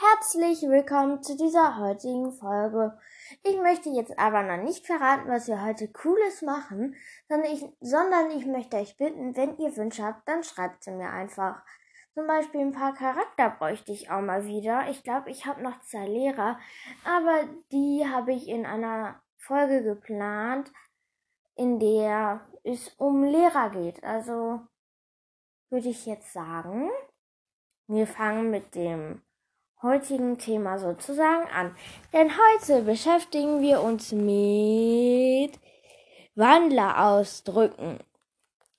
herzlich willkommen zu dieser heutigen Folge. Ich möchte jetzt aber noch nicht verraten, was wir heute Cooles machen, sondern ich, sondern ich möchte euch bitten, wenn ihr Wünsche habt, dann schreibt sie mir einfach. Zum Beispiel ein paar Charakter bräuchte ich auch mal wieder. Ich glaube, ich habe noch zwei Lehrer, aber die habe ich in einer Folge geplant, in der es um Lehrer geht. Also würde ich jetzt sagen, wir fangen mit dem heutigen Thema sozusagen an. Denn heute beschäftigen wir uns mit Wandlerausdrücken.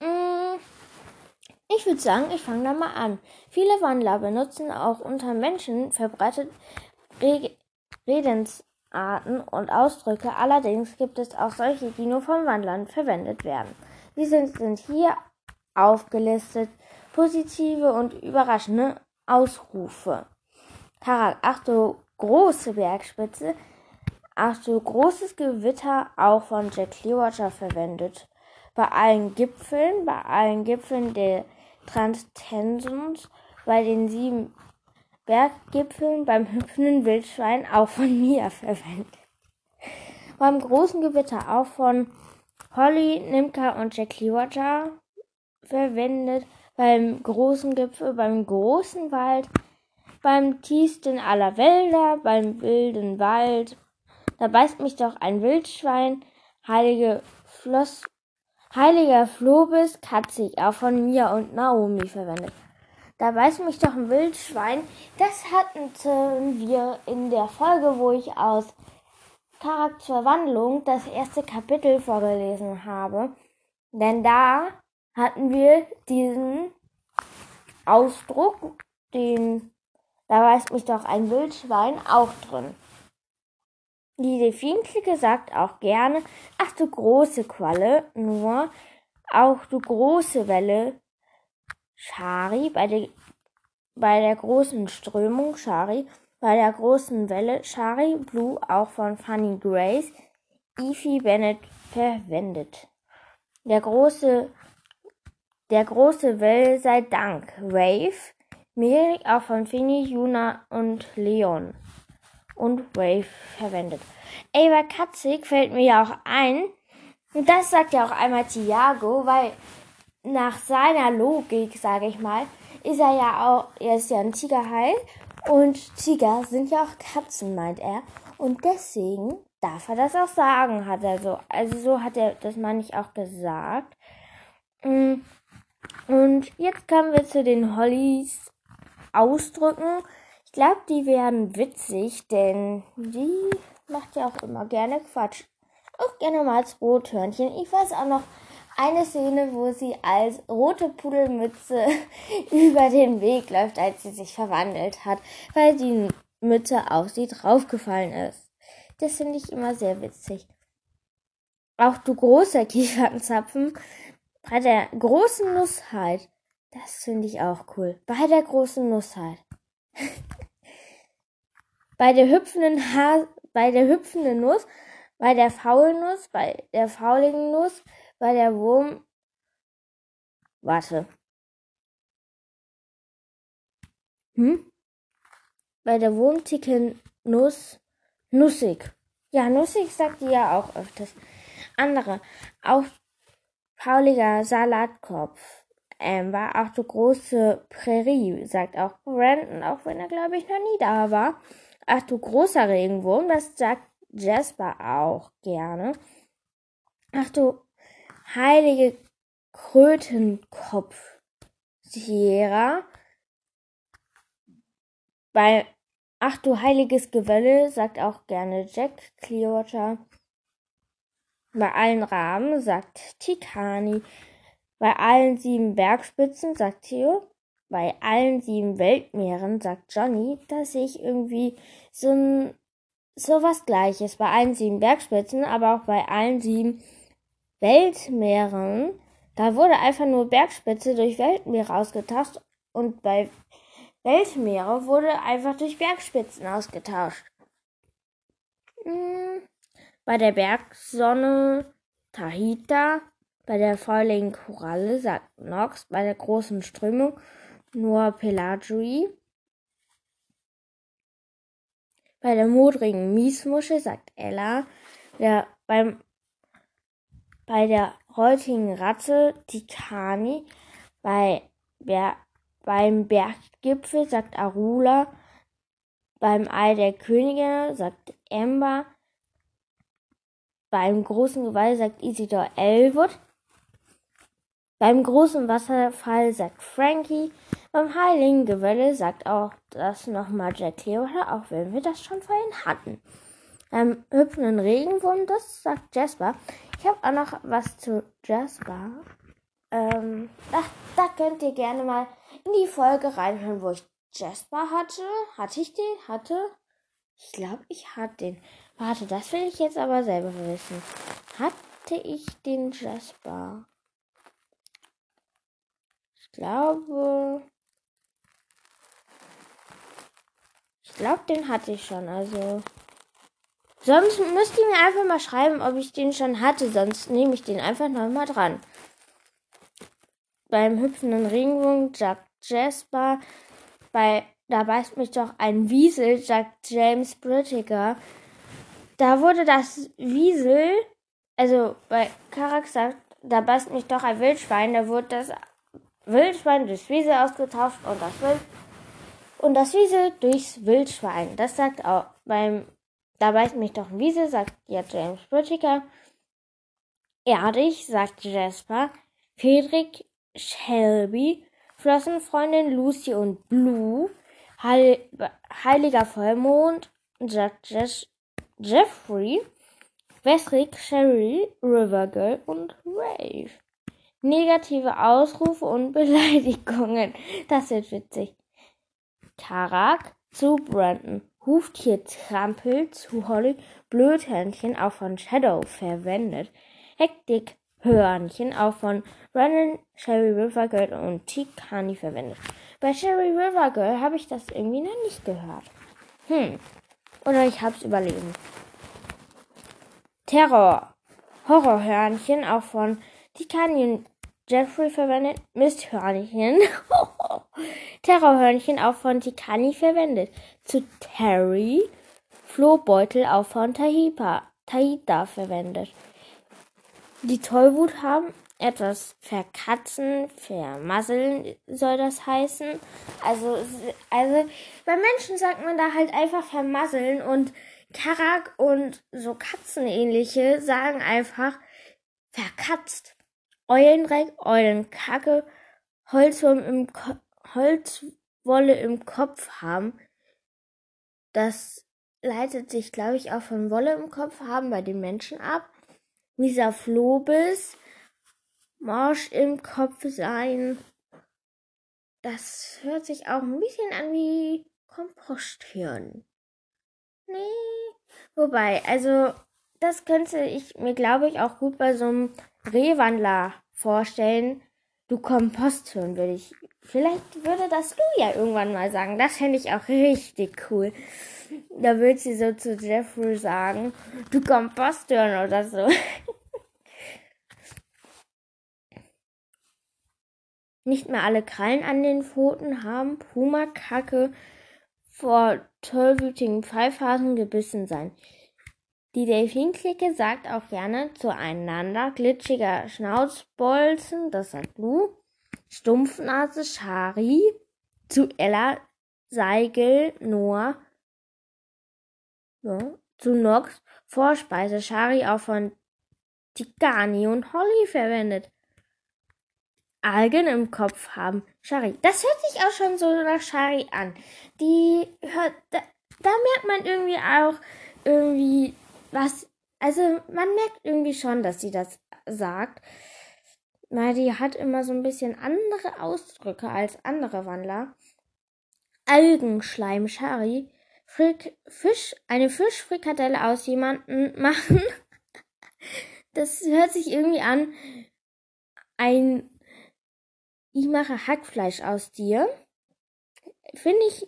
Mm, ich würde sagen, ich fange da mal an. Viele Wandler benutzen auch unter Menschen verbreitet Redensarten und Ausdrücke. Allerdings gibt es auch solche, die nur von Wandlern verwendet werden. Diese sind hier aufgelistet. Positive und überraschende Ausrufe. Karak, ach du große Bergspitze, ach du großes Gewitter, auch von Jack Clearwater verwendet. Bei allen Gipfeln, bei allen Gipfeln der Transtensums, bei den sieben Berggipfeln, beim hüpfenden Wildschwein, auch von mir verwendet. Beim großen Gewitter auch von Holly, Nimka und Jack Clearwater verwendet. Beim großen Gipfel, beim großen Wald, beim tiefsten aller Wälder, beim wilden Wald. Da beißt mich doch ein Wildschwein, heilige Floss, heiliger Flobis, katzig, auch von mir und Naomi verwendet. Da beißt mich doch ein Wildschwein. Das hatten wir in der Folge, wo ich aus Charakterwandlung das erste Kapitel vorgelesen habe. Denn da hatten wir diesen Ausdruck, den da weiß mich doch ein Wildschwein auch drin. Die Delfinklicke sagt auch gerne, ach du große Qualle, nur auch du große Welle, Schari, bei der, bei der großen Strömung, Schari, bei der großen Welle, Shari Blue, auch von Funny Grace, Ify Bennett verwendet. Der große, der große Welle sei Dank, Wave, Merik auch von Fini, Juna und Leon und Wave verwendet. Ey, bei Katzig fällt mir ja auch ein, und das sagt ja auch einmal Thiago, weil nach seiner Logik, sage ich mal, ist er ja auch, er ist ja ein Tigerhai und Tiger sind ja auch Katzen, meint er. Und deswegen darf er das auch sagen, hat er so. Also so hat er das, meine ich, auch gesagt. Mm. Und jetzt kommen wir zu den Hollys ausdrücken. Ich glaube, die werden witzig, denn die macht ja auch immer gerne Quatsch. Auch gerne mal als Rothörnchen. Ich weiß auch noch eine Szene, wo sie als rote Pudelmütze über den Weg läuft, als sie sich verwandelt hat, weil die Mütze auf sie draufgefallen ist. Das finde ich immer sehr witzig. Auch du großer Kiefernzapfen bei der großen Nussheit das finde ich auch cool. Bei der großen Nuss halt. bei der hüpfenden ha bei der hüpfenden Nuss, bei der faulen Nuss, bei der fauligen Nuss, bei der Wurm. Warte. Hm? Bei der wurmticken Nuss. Nussig. Ja, nussig sagt die ja auch öfters. Andere. Auch fauliger Salatkopf ähm, war auch so große Prärie, sagt auch Brandon, auch wenn er, glaube ich, noch nie da war. Ach du großer Regenwurm, das sagt Jasper auch gerne. Ach du heilige Krötenkopf, Sierra. Bei Ach du heiliges Gewölle, sagt auch gerne Jack Clearwater. Bei allen Raben, sagt Tikani. Bei allen sieben Bergspitzen, sagt Theo, bei allen sieben Weltmeeren, sagt Johnny, dass ich irgendwie so ein so was gleiches bei allen sieben Bergspitzen, aber auch bei allen sieben Weltmeeren. Da wurde einfach nur Bergspitze durch Weltmeere ausgetauscht und bei Weltmeere wurde einfach durch Bergspitzen ausgetauscht. Hm, bei der Bergsonne Tahita bei der fauligen Koralle sagt Nox bei der großen Strömung nur Pelagui. Bei der modrigen Miesmuschel sagt Ella, der beim bei der heutigen Ratte Tikani, bei Ber beim Berggipfel sagt Arula, beim Ei der Könige sagt Amber, beim großen Gewalt sagt Isidor Elwood, beim großen Wasserfall sagt Frankie, beim heiligen Gewölle sagt auch das nochmal Jack Clearwater, auch wenn wir das schon vorhin hatten. Beim hüpfenden Regenwurm, das sagt Jasper. Ich habe auch noch was zu Jasper. Ähm, da, da könnt ihr gerne mal in die Folge reinhören, wo ich Jasper hatte. Hatte ich den? Hatte? Ich glaube, ich hatte den. Warte, das will ich jetzt aber selber wissen. Hatte ich den Jasper? Ich glaube. Ich glaube, den hatte ich schon. Also. Sonst müsst ihr mir einfach mal schreiben, ob ich den schon hatte. Sonst nehme ich den einfach nochmal dran. Beim hüpfenden Regenwurm sagt Jasper. Bei Da beißt mich doch ein Wiesel, sagt James Brittiger. Da wurde das Wiesel, also bei Karak sagt, da beißt mich doch ein Wildschwein, da wurde das Wildschwein durchs Wiesel ausgetauscht und das Wild und das Wiesel durchs Wildschwein. Das sagt auch beim Da beißt mich doch ein Wiesel, sagt ja James Brittiger. Erdig, sagt Jasper. Friedrich Shelby, Flossenfreundin Lucy und Blue, Heil Heiliger Vollmond, Jack Jeff Jeffrey, Westrick, Sherry, Rivergirl und Rave. Negative Ausrufe und Beleidigungen. Das wird witzig. Karak zu Brandon. Huftier Trampel zu Holly. Blödhörnchen auch von Shadow verwendet. Hektik Hörnchen auch von Brandon, Sherry River Girl und Tikani verwendet. Bei Sherry River Girl habe ich das irgendwie noch nicht gehört. Hm. Oder ich hab's überlesen. Terror. Horrorhörnchen auch von Tikani und Jeffrey verwendet. Misthörnchen. Terrorhörnchen auch von Tikani verwendet. Zu Terry. Flohbeutel auch von Tahipa, Tahita verwendet. Die Tollwut haben etwas verkatzen, vermasseln soll das heißen. Also, also bei Menschen sagt man da halt einfach vermasseln und Karak und so Katzenähnliche sagen einfach verkatzt. Eulendreck, Eulenkacke, Holzwurm im Ko Holzwolle im Kopf haben. Das leitet sich, glaube ich, auch von Wolle im Kopf haben bei den Menschen ab. Dieser Flobis, Marsch im Kopf sein. Das hört sich auch ein bisschen an wie Komposthirn. Nee. Wobei, also, das könnte ich mir, glaube ich, auch gut bei so einem Rehwandler vorstellen. Du Komposthirn würde ich. Vielleicht würde das du ja irgendwann mal sagen. Das fände ich auch richtig cool. Da würde sie so zu Jeffrey sagen, du Komposthirn oder so. Nicht mehr alle Krallen an den Pfoten haben Puma-Kacke vor tollwütigen Pfeifhasen gebissen sein. Die Delfinklicke sagt auch gerne zueinander glitschiger Schnauzbolzen, das sagt Lu, Stumpfnase Shari, zu Ella Seigel Noah, ja, zu Nox Vorspeise Shari auch von Tikani und Holly verwendet. Algen im Kopf haben. Shari. Das hört sich auch schon so nach Shari an. Die hört, da, da merkt man irgendwie auch irgendwie was, also man merkt irgendwie schon, dass sie das sagt. Weil die hat immer so ein bisschen andere Ausdrücke als andere Wandler. Algenschleim, Shari. Frick, Fisch, eine Fischfrikadelle aus jemanden machen. Das hört sich irgendwie an. Ein ich mache Hackfleisch aus dir. Finde ich,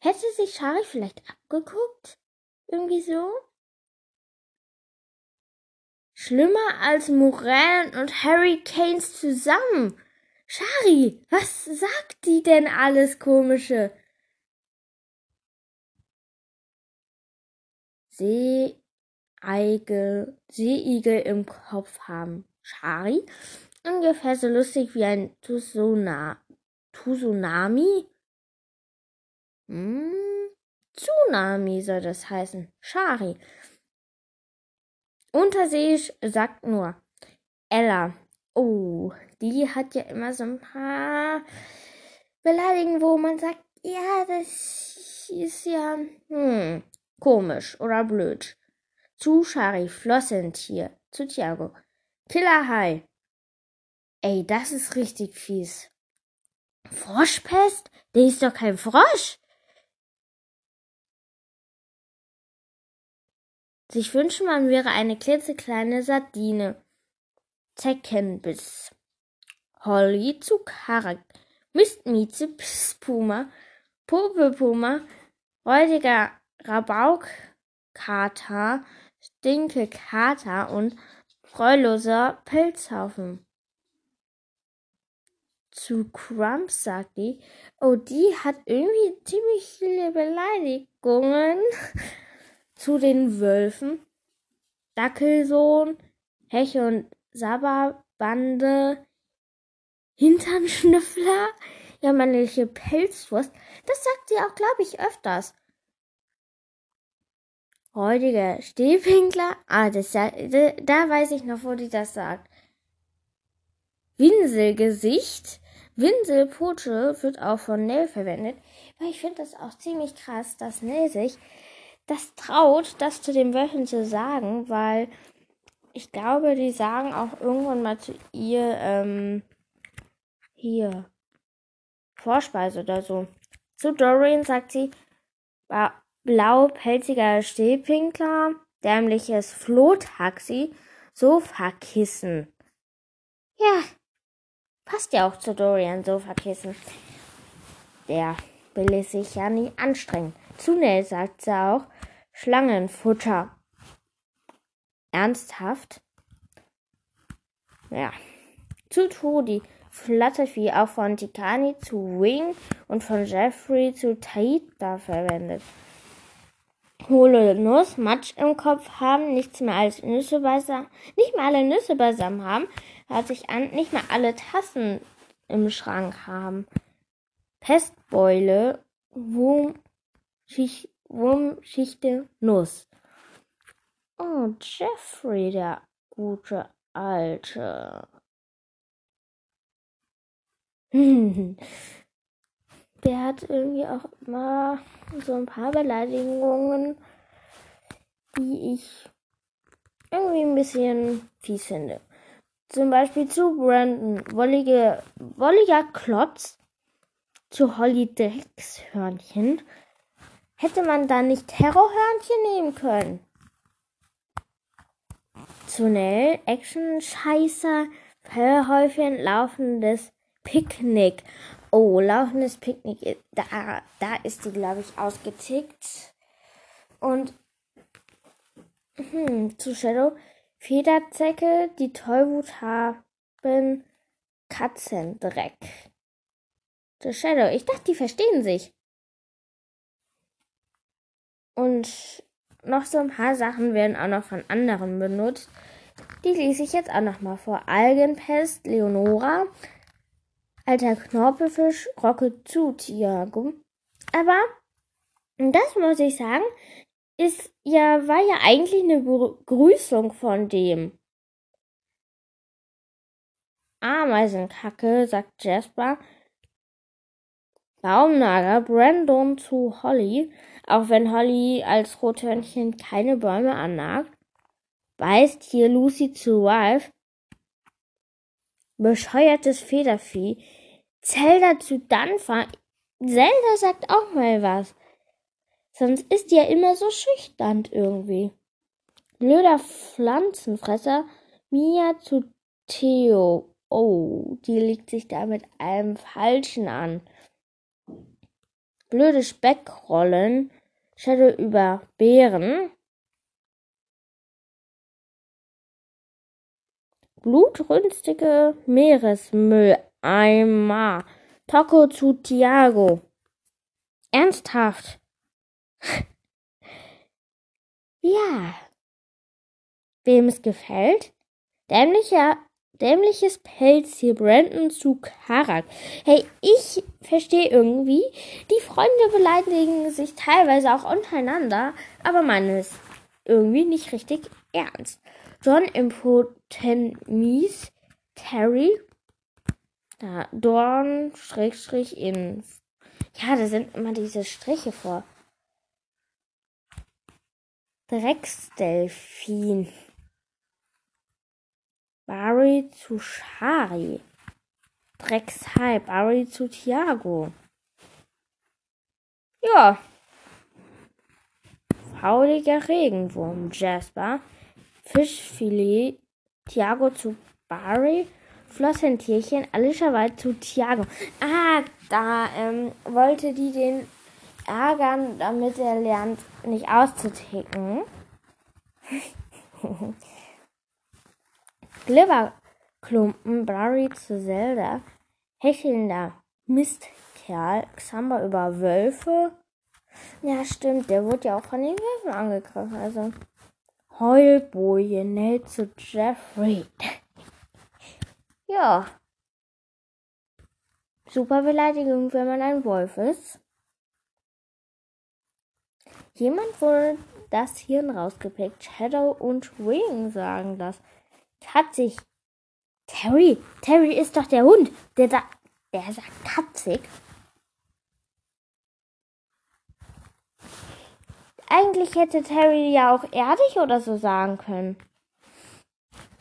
hätte sich Shari vielleicht abgeguckt? Irgendwie so? Schlimmer als Morellen und Hurricanes zusammen. Shari, was sagt die denn alles komische? Seeigel, Seeigel im Kopf haben. Shari? Ungefähr so lustig wie ein Tsunami. Hm? Tsunami soll das heißen. Shari. Unterseeisch sagt nur Ella. Oh, die hat ja immer so ein paar Beleidigungen, wo man sagt, ja, das ist ja hm, komisch oder blöd. Zu Shari, Flossentier. Zu Tiago. Killerhai. Ey, das ist richtig fies. Froschpest? Der ist doch kein Frosch. Sich wünschen, man wäre eine klitzekleine Sardine. Zeckenbiss. Holly zu Karak. Mistmieze, Puma, Popelpuma, räudiger Rabaukkater, Stinkekater und treuloser Pilzhaufen. Zu Crumps sagt die, oh, die hat irgendwie ziemlich viele Beleidigungen. Zu den Wölfen, Dackelsohn, Heche und Sabberbande, Hinternschnüffler, jämmerliche Pelzwurst. Das sagt sie auch, glaube ich, öfters. Räudiger Stehpinkler, ah, das, da, da weiß ich noch, wo die das sagt. Winselgesicht, Winselputsche wird auch von Nell verwendet, weil ich finde das auch ziemlich krass, dass Nell sich das traut, das zu den Wölfen zu sagen, weil ich glaube, die sagen auch irgendwann mal zu ihr, ähm, hier, Vorspeise oder so. Zu Dorian sagt sie, blau-pelziger Stehpinkler, dämliches Flohtaxi, Sofakissen. Ja, passt ja auch zu Dorian, Sofakissen. Der will sich ja nie anstrengen. Zunächst sagt sie auch Schlangenfutter. Ernsthaft? Ja. Zu Trudy, Fluttervieh auch von Tikani zu Wing und von Jeffrey zu Taita verwendet. Hohle Nuss, Matsch im Kopf haben, nichts mehr als Nüsse beisammen, nicht mehr alle Nüsse beisammen haben, hört sich an, nicht mehr alle Tassen im Schrank haben. Pestbeule, Wurmschicht, Wurmschichte, Nuss. Oh, Jeffrey, der gute Alte. der hat irgendwie auch immer so ein paar Beleidigungen, die ich irgendwie ein bisschen fies finde. Zum Beispiel zu Brandon, wollige, wolliger Klotz, zu Holly Dreckshörnchen. Hätte man da nicht Terrorhörnchen nehmen können? Tunnel, Action, Scheiße, Fellhäufchen, laufendes Picknick. Oh, laufendes Picknick, da, da ist die, glaube ich, ausgetickt. Und hm, zu Shadow, Federzecke, die Tollwut haben Katzendreck. Zu Shadow, ich dachte, die verstehen sich. Und noch so ein paar Sachen werden auch noch von anderen benutzt. Die lese ich jetzt auch noch mal vor. Algenpest, Leonora, alter Knorpelfisch, Rocke zu Tiago. Aber das muss ich sagen, ist ja, war ja eigentlich eine Begrüßung von dem. Ameisenkacke, sagt Jasper. Baumnager, Brandon zu Holly. Auch wenn Holly als Rothörnchen keine Bäume annagt, weist hier Lucy zu Ralph. Bescheuertes Federvieh. Zelda zu Danfa. Zelda sagt auch mal was. Sonst ist die ja immer so schüchtern irgendwie. Blöder Pflanzenfresser. Mia zu Theo. Oh, die legt sich da mit einem Falschen an blöde Speckrollen, Shadow über Beeren, blutrünstige Meeresmülleimer, Toco zu Tiago. Ernsthaft. Ja. Wem es gefällt? Dämlicher, dämliches Pelztier Brandon zu Karak. Hey, ich verstehe irgendwie, die Freunde beleidigen sich teilweise auch untereinander, aber meinen es irgendwie nicht richtig ernst. John Impotent Terry, da Dorn, Schrägstrich in, ja, da sind immer diese Striche vor. Drecksdelfin. Barry zu Shari. Dreckshai, Barry zu Thiago. Ja. Fauliger Regenwurm, Jasper. Fischfilet, Thiago zu Barry. Flossentierchen, Alicia Wald zu Thiago. Ah, da ähm, wollte die den ärgern, damit er lernt, nicht auszuticken. Glibberklumpen, Barry zu Zelda, hechelnder Mistkerl, Xamba über Wölfe. Ja, stimmt, der wurde ja auch von den Wölfen angegriffen. Also Heulboje, Nell zu Jeffrey. ja. Super Beleidigung, wenn man ein Wolf ist. Jemand wurde das Hirn rausgepickt. Shadow und Wing sagen das. Sich. Terry, Terry ist doch der Hund. Der, da, der sagt katzig. Eigentlich hätte Terry ja auch erdig oder so sagen können.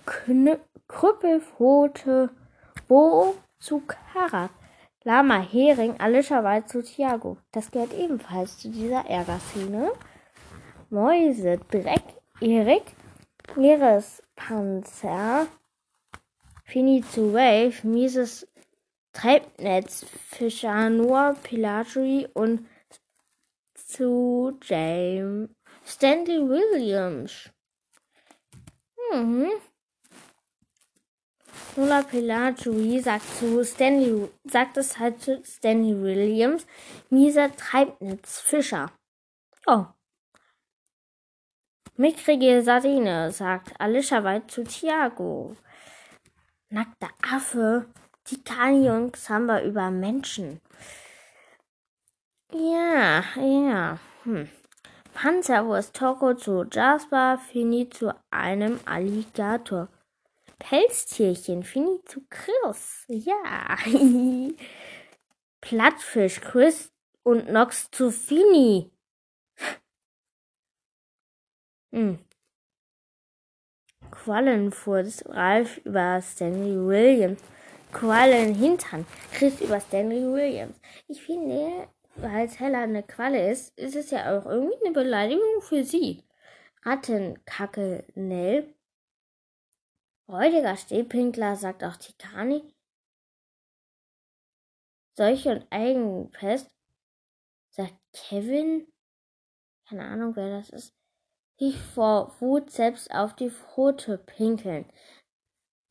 Knü Krüppelpfote, Bo zu Karat. Lama Hering, Alicia zu Thiago. Das gehört ebenfalls zu dieser Ärgerszene. Mäuse, Dreck, Erik, Meerespanzer, Fini zu Wave, mieses Treibnetz, Fischer, Noah, Pilatri und zu James Stanley Williams. Mhm. Nola Pelagui sagt zu Stanley, sagt es halt zu Stanley Williams, mieser Treibnetz, Fischer. Oh. Mickrige Sardine, sagt Alicia White zu Thiago. Nackter Affe, Tikani und Samba über Menschen. Ja, ja. Hm. Panzerwurst Toko zu Jasper, Fini zu einem Alligator. Pelztierchen, Fini zu Chris. Ja. Plattfisch, Chris und Nox zu Fini. Hm. Quallenfurz, Ralf über Stanley Williams. Quallenhintern, Chris über Stanley Williams. Ich finde, weil Hella eine Qualle ist, ist es ja auch irgendwie eine Beleidigung für sie. Rattenkacke Nell Räudiger Stehpinkler, sagt auch Titanic. Seuche und Eigenpest, sagt Kevin. Keine Ahnung, wer das ist. Die vor Wut selbst auf die Pfote pinkeln.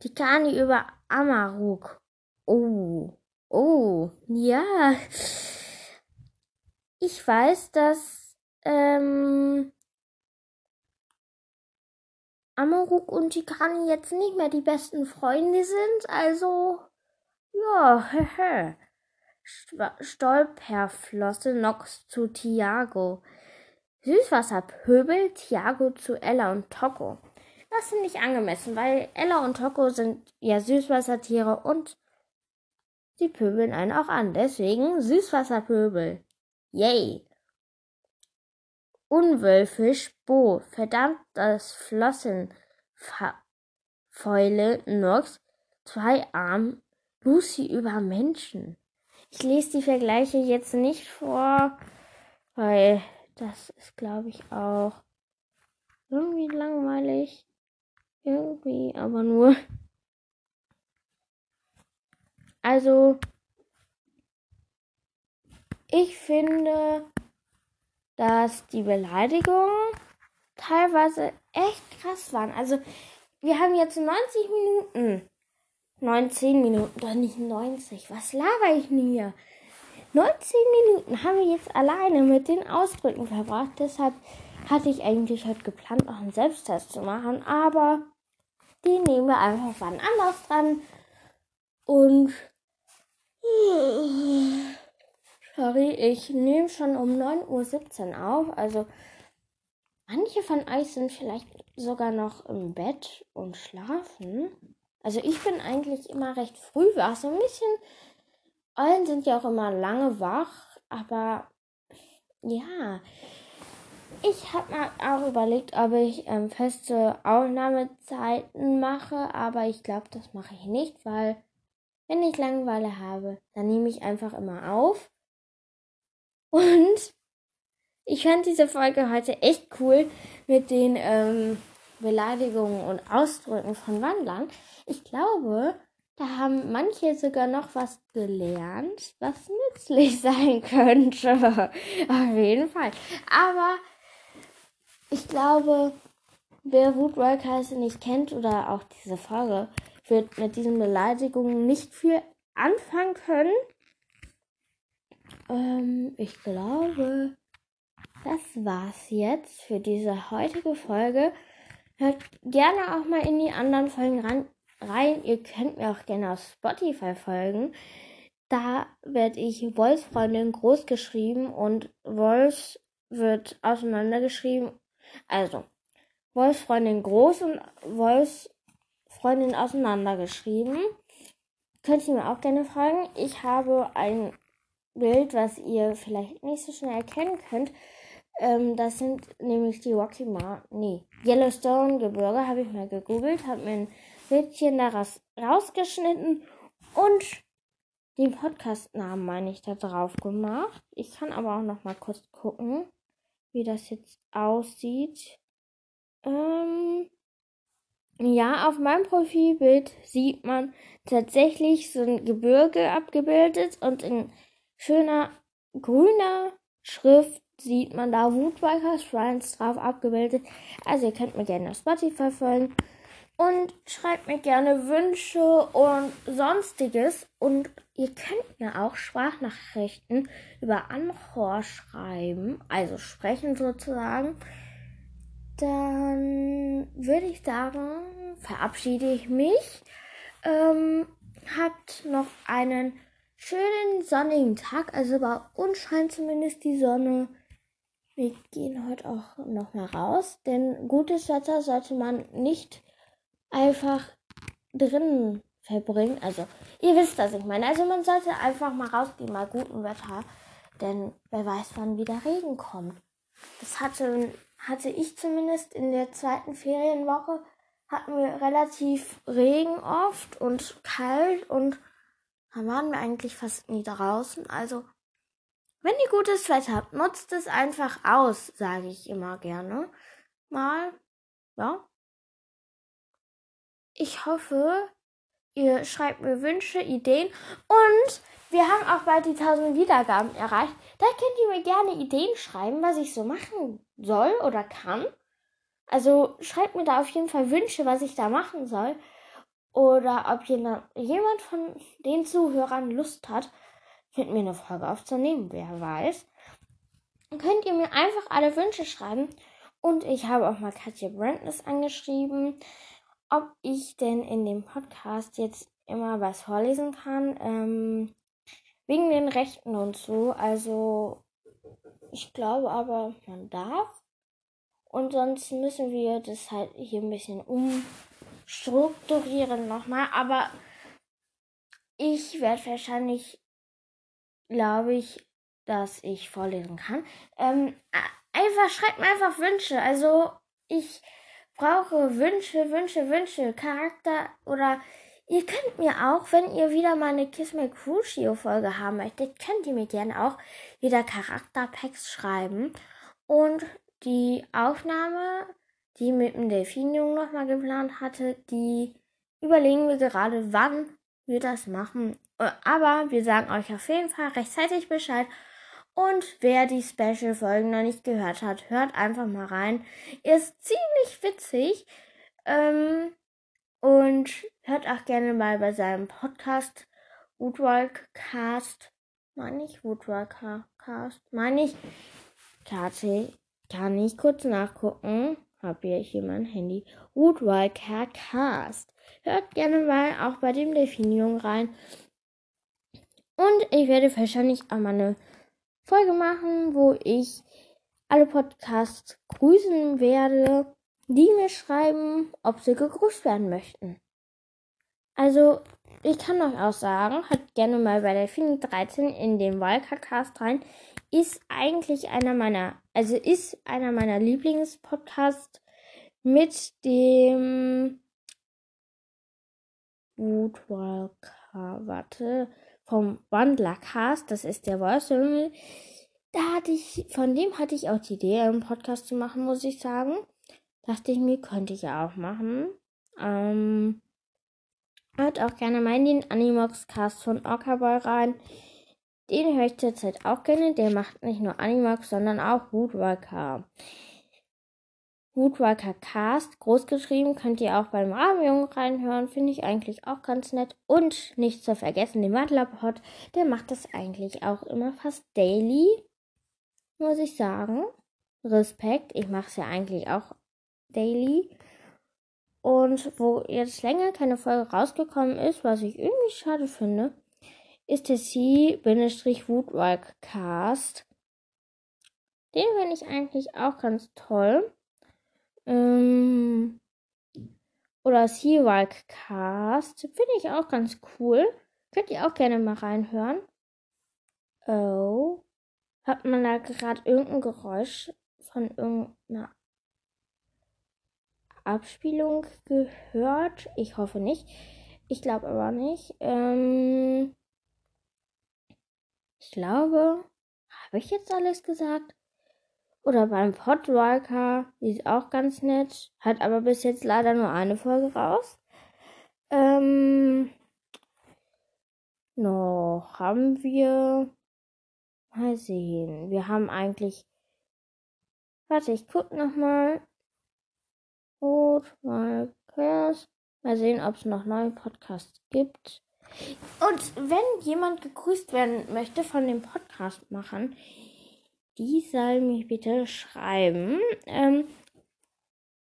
Titani über Amaruk. Oh, oh, ja. Ich weiß, dass ähm, Amaruk und Tikani jetzt nicht mehr die besten Freunde sind, also ja, hehe. Stolperflosse Nox zu Tiago. Süßwasserpöbel Tiago zu Ella und Toko. Das finde ich angemessen, weil Ella und Toko sind ja Süßwassertiere und sie pöbeln einen auch an. Deswegen Süßwasserpöbel. Yay! Unwölfisch Bo, verdammt das Flossenfäule Nox, zwei Arm, Lucy über Menschen. Ich lese die Vergleiche jetzt nicht vor, weil das ist, glaube ich, auch irgendwie langweilig. Irgendwie, aber nur. Also, ich finde, dass die Beleidigungen teilweise echt krass waren. Also, wir haben jetzt 90 Minuten. 19 Minuten, doch nicht 90. Was laber ich denn hier? 19 Minuten haben wir jetzt alleine mit den Ausdrücken verbracht. Deshalb hatte ich eigentlich heute geplant, noch einen Selbsttest zu machen, aber die nehmen wir einfach wann anders dran. Und sorry, ich nehme schon um 9.17 Uhr auf. Also manche von euch sind vielleicht sogar noch im Bett und schlafen. Also ich bin eigentlich immer recht früh wach. So ein bisschen. Eulen sind ja auch immer lange wach. Aber ja. Ich habe mal auch überlegt, ob ich ähm, feste Aufnahmezeiten mache, aber ich glaube, das mache ich nicht, weil wenn ich Langeweile habe, dann nehme ich einfach immer auf. Und ich fand diese Folge heute echt cool mit den ähm, Beleidigungen und Ausdrücken von Wandlern. Ich glaube, da haben manche sogar noch was gelernt, was nützlich sein könnte. Auf jeden Fall. Aber ich glaube, wer Woodworkers nicht kennt oder auch diese Folge, wird mit diesen Beleidigungen nicht viel anfangen können. Ähm, ich glaube, das war's jetzt für diese heutige Folge. Hört gerne auch mal in die anderen Folgen ran, rein. Ihr könnt mir auch gerne auf Spotify folgen. Da werde ich Wolfsfreundin groß geschrieben und Wolfs wird auseinandergeschrieben. Also, Wolfsfreundin groß und Wolfsfreundin auseinandergeschrieben. Könnt ihr mir auch gerne fragen. Ich habe ein Bild, was ihr vielleicht nicht so schnell erkennen könnt. Ähm, das sind nämlich die Rocky Mountain, nee, Yellowstone Gebirge, habe ich mal gegoogelt, habe mir ein Bildchen daraus rausgeschnitten und den Podcast-Namen, meine ich, da drauf gemacht. Ich kann aber auch noch mal kurz gucken, wie das jetzt aussieht. Ähm, ja, auf meinem Profilbild sieht man tatsächlich so ein Gebirge abgebildet und in schöner grüner Schrift sieht man da Woodwalker Shrines drauf abgebildet. Also ihr könnt mir gerne auf Spotify folgen und schreibt mir gerne Wünsche und sonstiges. Und ihr könnt mir auch Sprachnachrichten über Anhor schreiben, also sprechen sozusagen. Dann würde ich sagen, verabschiede ich mich. Ähm, habt noch einen schönen sonnigen Tag. Also bei uns scheint zumindest die Sonne. Wir gehen heute auch noch mal raus, denn gutes Wetter sollte man nicht einfach drinnen verbringen. Also, ihr wisst, was ich meine. Also, man sollte einfach mal rausgehen, mal guten Wetter, denn wer weiß, wann wieder Regen kommt. Das hatte, hatte ich zumindest in der zweiten Ferienwoche, hatten wir relativ Regen oft und kalt und da waren wir eigentlich fast nie draußen. Also, wenn ihr gutes Wetter habt, nutzt es einfach aus, sage ich immer gerne. Mal, ja. Ich hoffe, ihr schreibt mir Wünsche, Ideen und wir haben auch bald die 1000 Wiedergaben erreicht. Da könnt ihr mir gerne Ideen schreiben, was ich so machen soll oder kann. Also schreibt mir da auf jeden Fall Wünsche, was ich da machen soll. Oder ob jemand von den Zuhörern Lust hat, mit mir eine Folge aufzunehmen, wer weiß. Könnt ihr mir einfach alle Wünsche schreiben. Und ich habe auch mal Katja Brandness angeschrieben, ob ich denn in dem Podcast jetzt immer was vorlesen kann. Ähm, wegen den Rechten und so. Also, ich glaube aber, man darf. Und sonst müssen wir das halt hier ein bisschen umstrukturieren nochmal. Aber ich werde wahrscheinlich glaube ich, dass ich vorlesen kann. Ähm, einfach, schreibt mir einfach Wünsche. Also, ich brauche Wünsche, Wünsche, Wünsche, Charakter oder ihr könnt mir auch, wenn ihr wieder mal eine Kiss My Crucio Folge haben möchtet, könnt ihr mir gerne auch wieder Charakterpacks schreiben. Und die Aufnahme, die mit dem Delfinjungen nochmal geplant hatte, die überlegen wir gerade, wann wir das machen aber wir sagen euch auf jeden Fall rechtzeitig Bescheid. Und wer die Special-Folgen noch nicht gehört hat, hört einfach mal rein. Ist ziemlich witzig. Ähm, und hört auch gerne mal bei seinem Podcast Woodwalk Cast. Meine ich Woodwalk Cast? Meine ich KT. kann ich kurz nachgucken. Hab ja hier mein Handy. Woodwalker Cast. Hört gerne mal auch bei dem Delfinium rein. Und ich werde wahrscheinlich auch mal eine Folge machen, wo ich alle Podcasts grüßen werde, die mir schreiben, ob sie gegrüßt werden möchten. Also, ich kann euch auch sagen, hört gerne mal bei der Delfini 13 in den Wildcard-Cast rein. Ist eigentlich einer meiner, also ist einer meiner Lieblingspodcasts mit dem Woodwalker, warte, vom Wandlercast, das ist der Voice da hatte ich, von dem hatte ich auch die Idee, einen Podcast zu machen, muss ich sagen. Dachte ich mir, könnte ich ja auch machen. Ähm, hört auch gerne mal in den Animox-Cast von Orcaboy rein. Den höre ich zurzeit auch gerne. Der macht nicht nur Animox, sondern auch Woodwalker. Woodwalker Cast, großgeschrieben, könnt ihr auch beim Radio reinhören. Finde ich eigentlich auch ganz nett. Und nicht zu vergessen, den Wadlerpod, der macht das eigentlich auch immer fast daily muss ich sagen. Respekt. Ich mache es ja eigentlich auch daily. Und wo jetzt länger keine Folge rausgekommen ist, was ich irgendwie schade finde, ist der C-Woodwalk-Cast. Den finde ich eigentlich auch ganz toll. Ähm, oder Seawalk-Cast. Finde ich auch ganz cool. Könnt ihr auch gerne mal reinhören. Oh. Hat man da gerade irgendein Geräusch von irgendeiner Abspielung gehört? Ich hoffe nicht. Ich glaube aber nicht. Ähm ich glaube, habe ich jetzt alles gesagt? Oder beim Podwalker, die ist auch ganz nett, hat aber bis jetzt leider nur eine Folge raus. Ähm, noch haben wir Mal sehen. Wir haben eigentlich. Warte, ich guck nochmal. Curse. Mal sehen, ob es noch neue Podcasts gibt. Und wenn jemand gegrüßt werden möchte von dem Podcast machen, die soll mich bitte schreiben. Ähm,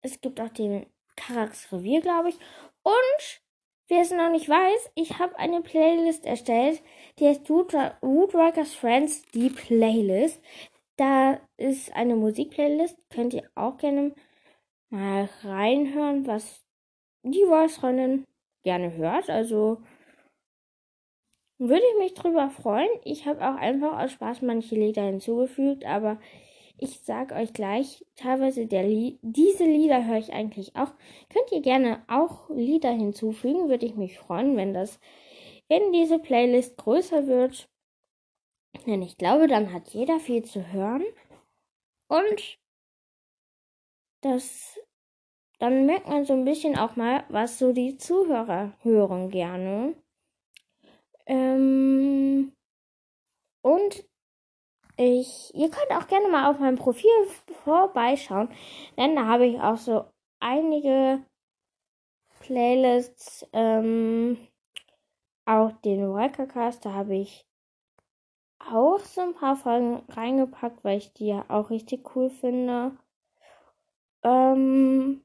es gibt auch den Karax Revier, glaube ich. Und wer es noch nicht weiß, ich habe eine Playlist erstellt die heißt Woodworkers Friends, die Playlist. Da ist eine Musikplaylist. Könnt ihr auch gerne mal reinhören, was die Voice-Freundin gerne hört. Also würde ich mich drüber freuen. Ich habe auch einfach aus Spaß manche Lieder hinzugefügt, aber ich sag euch gleich, teilweise der Lied, diese Lieder höre ich eigentlich auch. Könnt ihr gerne auch Lieder hinzufügen, würde ich mich freuen, wenn das wenn diese Playlist größer wird, denn ich glaube, dann hat jeder viel zu hören und das dann merkt man so ein bisschen auch mal, was so die Zuhörer hören gerne. Ähm, und ich, ihr könnt auch gerne mal auf meinem Profil vorbeischauen, denn da habe ich auch so einige Playlists ähm, auch den Walkercast, da habe ich auch so ein paar Folgen reingepackt, weil ich die ja auch richtig cool finde. Ähm,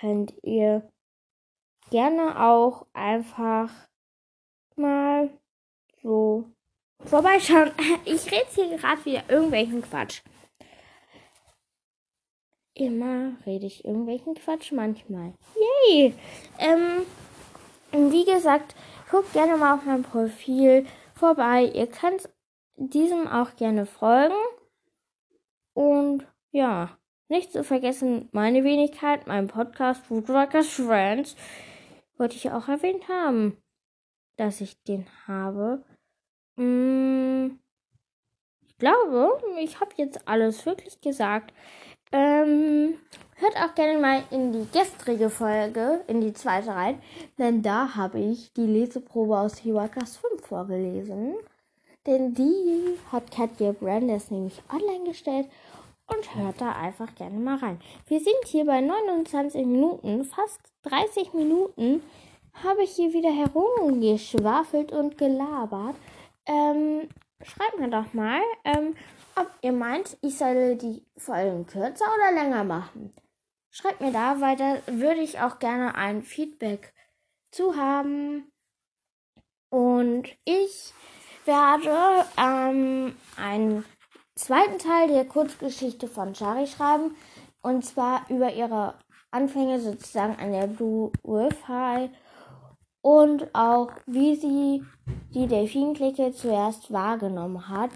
könnt ihr gerne auch einfach mal so vorbeischauen. Ich rede hier gerade wieder irgendwelchen Quatsch. Immer rede ich irgendwelchen Quatsch, manchmal. Yay! Ähm, wie gesagt, Guckt gerne mal auf meinem Profil vorbei. Ihr könnt diesem auch gerne folgen. Und ja, nicht zu vergessen, meine Wenigkeit, mein Podcast Foodworkers Friends, wollte ich auch erwähnt haben, dass ich den habe. Hm, ich glaube, ich habe jetzt alles wirklich gesagt. Ähm, hört auch gerne mal in die gestrige Folge, in die zweite rein, denn da habe ich die Leseprobe aus Hiwakas 5 vorgelesen. Denn die hat Katja Brandes nämlich online gestellt und hört da einfach gerne mal rein. Wir sind hier bei 29 Minuten, fast 30 Minuten habe ich hier wieder herumgeschwafelt und gelabert. Ähm, schreibt mir doch mal, ähm, ob ihr meint, ich soll die Folgen kürzer oder länger machen. Schreibt mir da, weil da würde ich auch gerne ein Feedback zu haben. Und ich werde ähm, einen zweiten Teil der Kurzgeschichte von Shari schreiben. Und zwar über ihre Anfänge sozusagen an der Blue Wolf High und auch wie sie die Delfinklicke zuerst wahrgenommen hat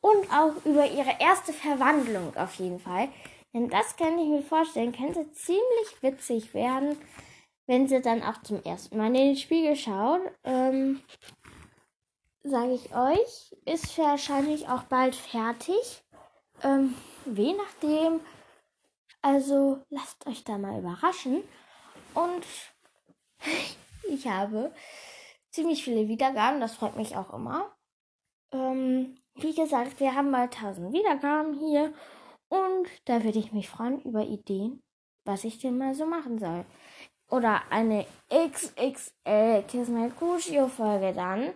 und auch über ihre erste Verwandlung auf jeden Fall. Denn das kann ich mir vorstellen, könnte ziemlich witzig werden, wenn sie dann auch zum ersten Mal in den Spiegel schaut. Ähm, Sage ich euch, ist wahrscheinlich auch bald fertig. Ähm, je nachdem. Also lasst euch da mal überraschen. Und ich habe ziemlich viele Wiedergaben, das freut mich auch immer. Ähm, wie gesagt, wir haben mal 1000 Wiedergaben hier und da würde ich mich freuen über Ideen, was ich denn mal so machen soll. Oder eine XXL Kismet Kushio Folge dann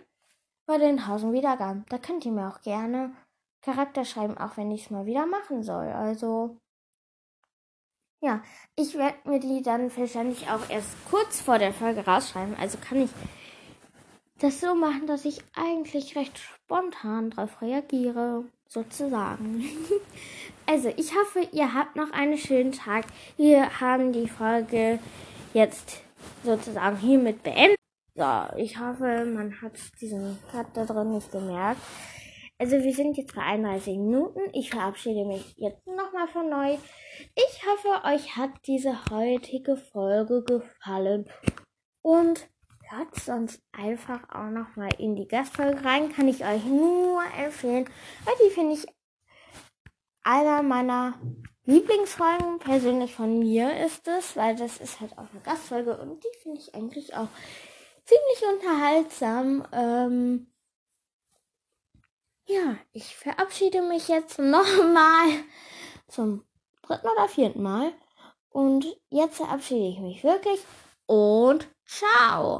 bei den 1000 Wiedergaben. Da könnt ihr mir auch gerne Charakter schreiben, auch wenn ich es mal wieder machen soll. Also ja, ich werde mir die dann wahrscheinlich auch erst kurz vor der Folge rausschreiben. Also kann ich das so machen, dass ich eigentlich recht spontan darauf reagiere, sozusagen. also, ich hoffe, ihr habt noch einen schönen Tag. Wir haben die Folge jetzt sozusagen hiermit beendet. So, ich hoffe, man hat diesen Cut da drin nicht gemerkt. Also wir sind jetzt bei 31 Minuten. Ich verabschiede mich jetzt nochmal von neu. Ich hoffe, euch hat diese heutige Folge gefallen. Und hört sonst einfach auch nochmal in die Gastfolge rein. Kann ich euch nur empfehlen. Weil die finde ich einer meiner Lieblingsfolgen. Persönlich von mir ist es. Weil das ist halt auch eine Gastfolge. Und die finde ich eigentlich auch ziemlich unterhaltsam. Ähm, ja, ich verabschiede mich jetzt nochmal zum dritten oder vierten Mal. Und jetzt verabschiede ich mich wirklich und ciao.